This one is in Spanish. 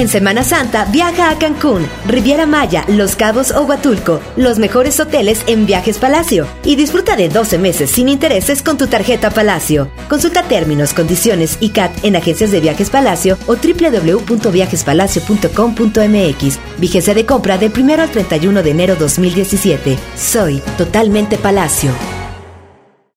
En Semana Santa, viaja a Cancún, Riviera Maya, Los Cabos o Huatulco, los mejores hoteles en Viajes Palacio y disfruta de 12 meses sin intereses con tu tarjeta Palacio. Consulta términos, condiciones y CAT en agencias de Viajes Palacio o www.viajespalacio.com.mx. Vigencia de compra del 1 al 31 de enero 2017. Soy totalmente Palacio.